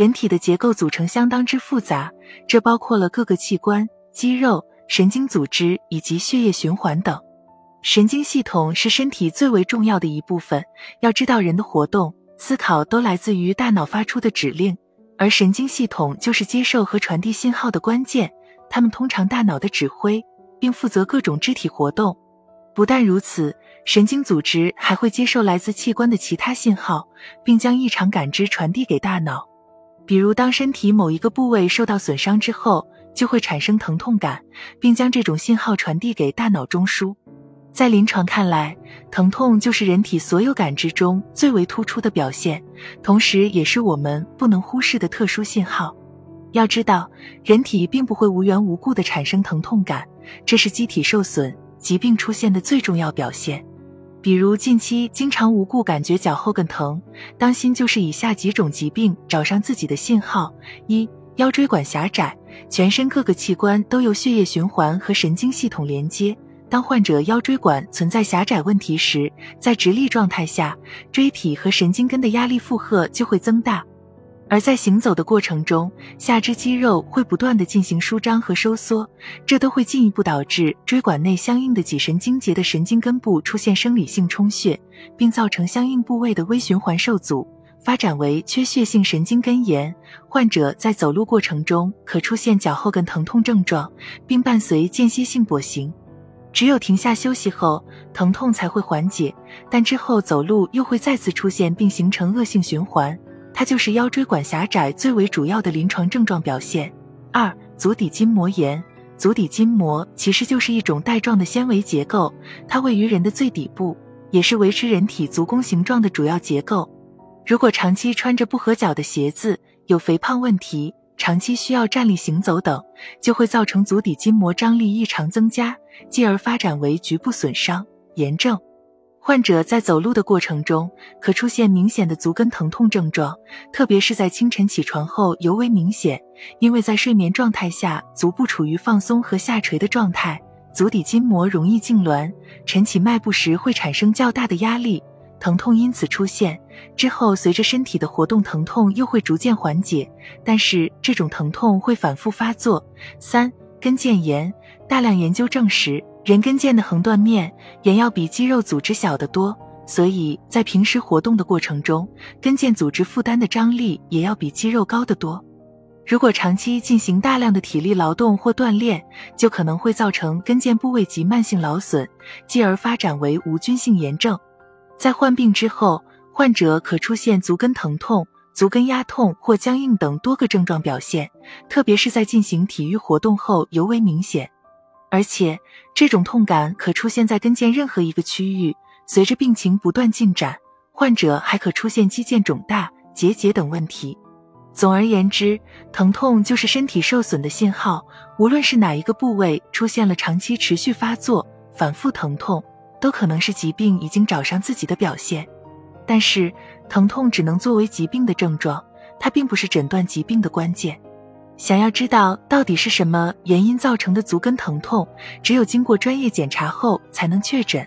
人体的结构组成相当之复杂，这包括了各个器官、肌肉、神经组织以及血液循环等。神经系统是身体最为重要的一部分。要知道，人的活动、思考都来自于大脑发出的指令，而神经系统就是接受和传递信号的关键。它们通常大脑的指挥，并负责各种肢体活动。不但如此，神经组织还会接受来自器官的其他信号，并将异常感知传递给大脑。比如，当身体某一个部位受到损伤之后，就会产生疼痛感，并将这种信号传递给大脑中枢。在临床看来，疼痛就是人体所有感知中最为突出的表现，同时也是我们不能忽视的特殊信号。要知道，人体并不会无缘无故的产生疼痛感，这是机体受损、疾病出现的最重要表现。比如近期经常无故感觉脚后跟疼，当心就是以下几种疾病找上自己的信号：一、腰椎管狭窄，全身各个器官都由血液循环和神经系统连接。当患者腰椎管存在狭窄问题时，在直立状态下，椎体和神经根的压力负荷就会增大，而在行走的过程中，下肢肌肉会不断的进行舒张和收缩，这都会进一步导致椎管内相应的脊神经节的神经根部出现生理性充血，并造成相应部位的微循环受阻，发展为缺血性神经根炎。患者在走路过程中可出现脚后跟疼痛症状，并伴随间歇性跛行。只有停下休息后，疼痛才会缓解，但之后走路又会再次出现，并形成恶性循环。它就是腰椎管狭窄最为主要的临床症状表现。二、足底筋膜炎。足底筋膜其实就是一种带状的纤维结构，它位于人的最底部，也是维持人体足弓形状的主要结构。如果长期穿着不合脚的鞋子，有肥胖问题。长期需要站立行走等，就会造成足底筋膜张力异常增加，继而发展为局部损伤、炎症。患者在走路的过程中，可出现明显的足跟疼痛症状，特别是在清晨起床后尤为明显。因为在睡眠状态下，足部处于放松和下垂的状态，足底筋膜容易痉挛，晨起迈步时会产生较大的压力。疼痛因此出现之后，随着身体的活动，疼痛又会逐渐缓解，但是这种疼痛会反复发作。三、跟腱炎，大量研究证实，人跟腱的横断面也要比肌肉组织小得多，所以在平时活动的过程中，跟腱组织负担的张力也要比肌肉高得多。如果长期进行大量的体力劳动或锻炼，就可能会造成跟腱部位及慢性劳损，继而发展为无菌性炎症。在患病之后，患者可出现足跟疼痛、足跟压痛或僵硬等多个症状表现，特别是在进行体育活动后尤为明显。而且，这种痛感可出现在跟腱任何一个区域。随着病情不断进展，患者还可出现肌腱肿大、结节等问题。总而言之，疼痛就是身体受损的信号，无论是哪一个部位出现了长期持续发作、反复疼痛。都可能是疾病已经找上自己的表现，但是疼痛只能作为疾病的症状，它并不是诊断疾病的关键。想要知道到底是什么原因造成的足跟疼痛，只有经过专业检查后才能确诊。